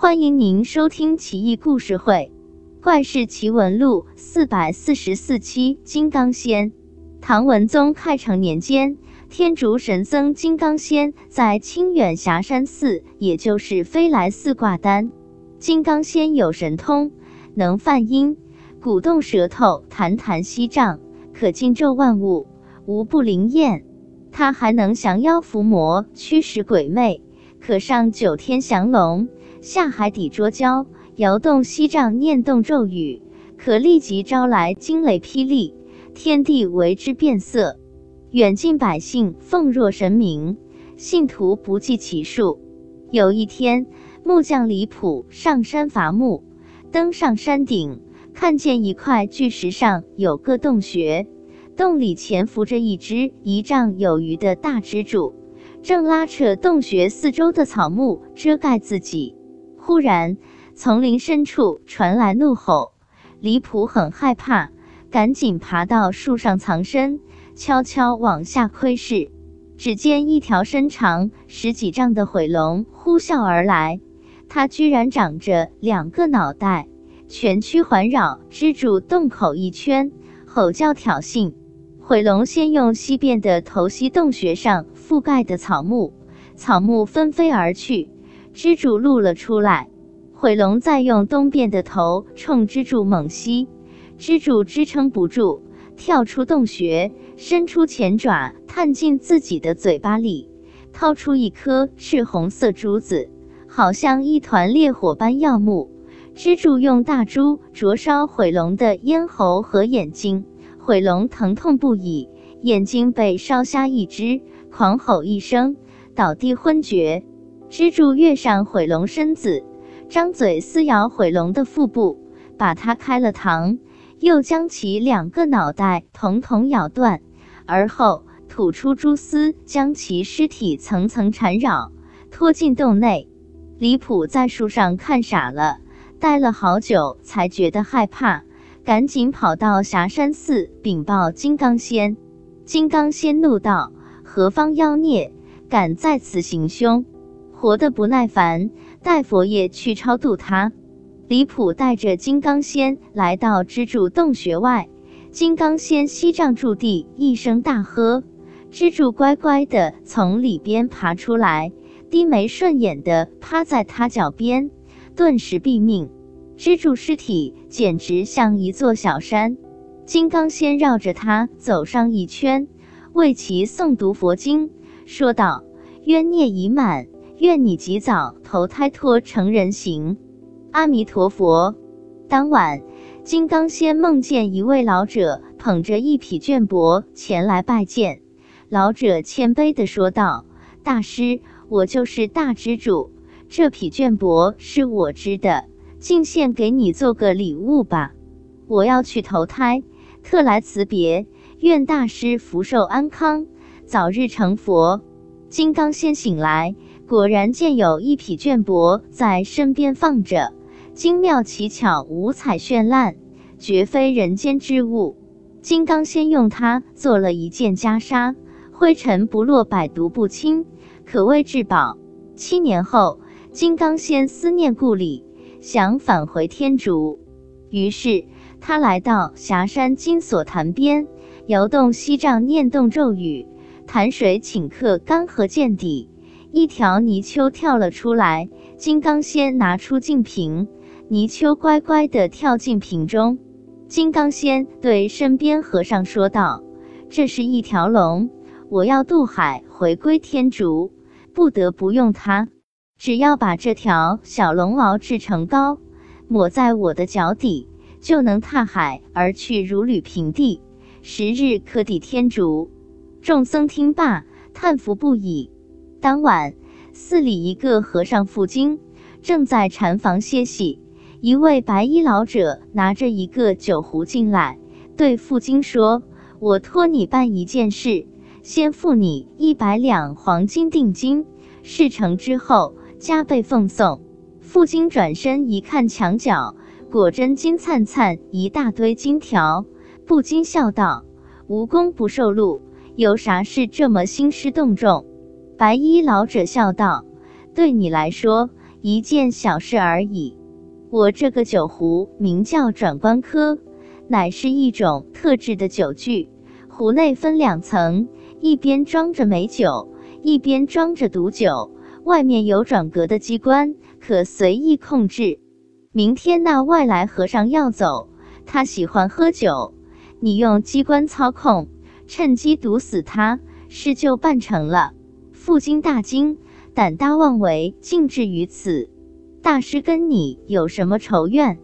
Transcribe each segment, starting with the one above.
欢迎您收听《奇异故事会·怪事奇闻录》四百四十四期。金刚仙。唐文宗开成年间，天竺神僧金刚仙在清远霞山寺，也就是飞来寺挂单。金刚仙有神通，能梵音，鼓动舌头，弹弹息杖，可尽咒万物，无不灵验。他还能降妖伏魔，驱使鬼魅，可上九天降龙。下海底捉蛟，摇动锡杖，念动咒语，可立即招来惊雷霹雳，天地为之变色。远近百姓奉若神明，信徒不计其数。有一天，木匠李普上山伐木，登上山顶，看见一块巨石上有个洞穴，洞里潜伏着一只一丈有余的大蜘蛛，正拉扯洞穴四周的草木遮盖自己。忽然，丛林深处传来怒吼，李普很害怕，赶紧爬到树上藏身，悄悄往下窥视。只见一条身长十几丈的毁龙呼啸而来，它居然长着两个脑袋，全躯环绕蜘蛛洞口一圈，吼叫挑衅。毁龙先用西边的头吸洞穴上覆盖的草木，草木纷飞而去。蜘蛛露了出来，毁龙再用东边的头冲蜘蛛猛吸，蜘蛛支撑不住，跳出洞穴，伸出前爪探进自己的嘴巴里，掏出一颗赤红色珠子，好像一团烈火般耀目。蜘蛛用大珠灼烧毁龙的咽喉和眼睛，毁龙疼痛不已，眼睛被烧瞎一只，狂吼一声，倒地昏厥。蜘蛛跃上毁龙身子，张嘴撕咬毁龙的腹部，把它开了膛，又将其两个脑袋统统咬断，而后吐出蛛丝，将其尸体层层缠绕，拖进洞内。李普在树上看傻了，待了好久，才觉得害怕，赶紧跑到霞山寺禀报金刚仙。金刚仙怒道：“何方妖孽，敢在此行凶？”活得不耐烦，待佛爷去超度他。李普带着金刚仙来到蜘蛛洞穴外，金刚仙西杖驻地，一声大喝，蜘蛛乖乖的从里边爬出来，低眉顺眼的趴在他脚边，顿时毙命。蜘蛛尸体简直像一座小山。金刚仙绕着他走上一圈，为其诵读佛经，说道：“冤孽已满。”愿你及早投胎脱成人形，阿弥陀佛。当晚，金刚仙梦见一位老者捧着一匹绢帛前来拜见。老者谦卑地说道：“大师，我就是大蜘蛛，这匹绢帛是我织的，敬献给你做个礼物吧。我要去投胎，特来辞别。愿大师福寿安康，早日成佛。”金刚仙醒来。果然见有一匹绢帛在身边放着，精妙奇巧，五彩绚烂，绝非人间之物。金刚仙用它做了一件袈裟，灰尘不落，百毒不侵，可谓至宝。七年后，金刚仙思念故里，想返回天竺，于是他来到霞山金锁潭边，摇动锡杖，念动咒语，潭水顷刻干涸见底。一条泥鳅跳了出来，金刚仙拿出净瓶，泥鳅乖乖地跳进瓶中。金刚仙对身边和尚说道：“这是一条龙，我要渡海回归天竺，不得不用它。只要把这条小龙熬制成膏，抹在我的脚底，就能踏海而去，如履平地，十日可抵天竺。”众僧听罢，叹服不已。当晚，寺里一个和尚赴京，正在禅房歇息。一位白衣老者拿着一个酒壶进来，对赴京说：“我托你办一件事，先付你一百两黄金定金，事成之后加倍奉送。”赴京转身一看墙角，果真金灿灿一大堆金条，不禁笑道：“无功不受禄，有啥事这么兴师动众？”白衣老者笑道：“对你来说，一件小事而已。我这个酒壶名叫转关科，乃是一种特制的酒具，壶内分两层，一边装着美酒，一边装着毒酒，外面有转格的机关，可随意控制。明天那外来和尚要走，他喜欢喝酒，你用机关操控，趁机毒死他，事就办成了。傅金大惊，胆大妄为，竟至于此。大师跟你有什么仇怨？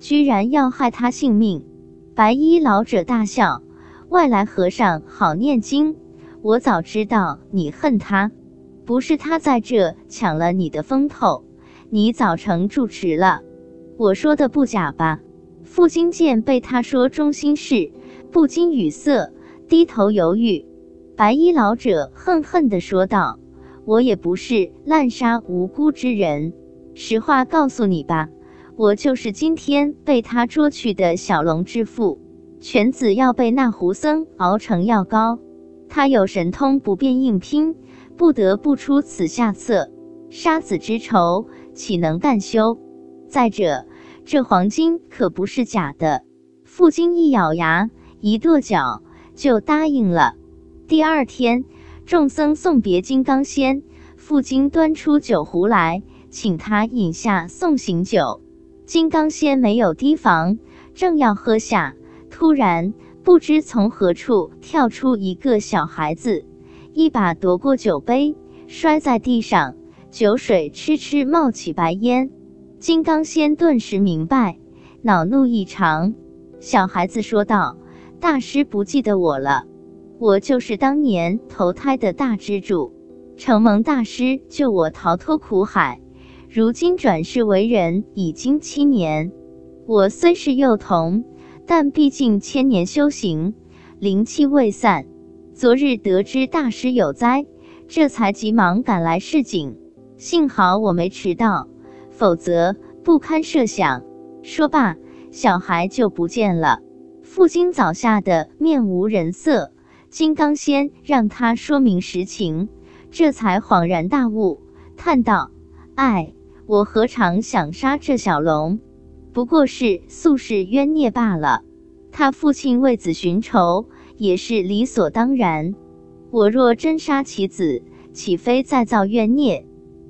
居然要害他性命？白衣老者大笑：“外来和尚好念经，我早知道你恨他，不是他在这抢了你的风头，你早成住持了。我说的不假吧？”傅金见被他说中心事，不禁语塞，低头犹豫。白衣老者恨恨地说道：“我也不是滥杀无辜之人。”实话告诉你吧，我就是今天被他捉去的小龙之父，犬子要被那胡僧熬成药膏，他有神通不便硬拼，不得不出此下策。杀子之仇岂能干休？再者，这黄金可不是假的。傅金一咬牙，一跺脚，就答应了。第二天，众僧送别金刚仙，傅金端出酒壶来。请他饮下送行酒，金刚仙没有提防，正要喝下，突然不知从何处跳出一个小孩子，一把夺过酒杯，摔在地上，酒水痴痴冒起白烟。金刚仙顿时明白，恼怒异常。小孩子说道：“大师不记得我了，我就是当年投胎的大支柱，承蒙大师救我逃脱苦海。”如今转世为人已经七年，我虽是幼童，但毕竟千年修行，灵气未散。昨日得知大师有灾，这才急忙赶来示警。幸好我没迟到，否则不堪设想。说罢，小孩就不见了。傅金早吓得面无人色，金刚仙让他说明实情，这才恍然大悟，叹道：“唉。”我何尝想杀这小龙，不过是宿世冤孽罢了。他父亲为子寻仇，也是理所当然。我若真杀其子，岂非再造冤孽？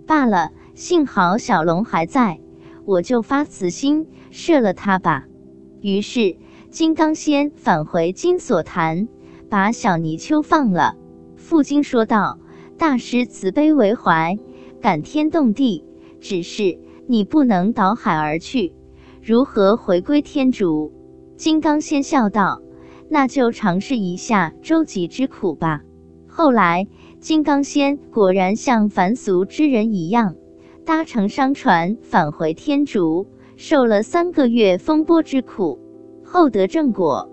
罢了，幸好小龙还在，我就发慈心射了他吧。于是金刚仙返回金锁坛，把小泥鳅放了。父金说道：“大师慈悲为怀，感天动地。”只是你不能倒海而去，如何回归天竺？金刚仙笑道：“那就尝试一下周急之苦吧。”后来，金刚仙果然像凡俗之人一样，搭乘商船返回天竺，受了三个月风波之苦，后得正果。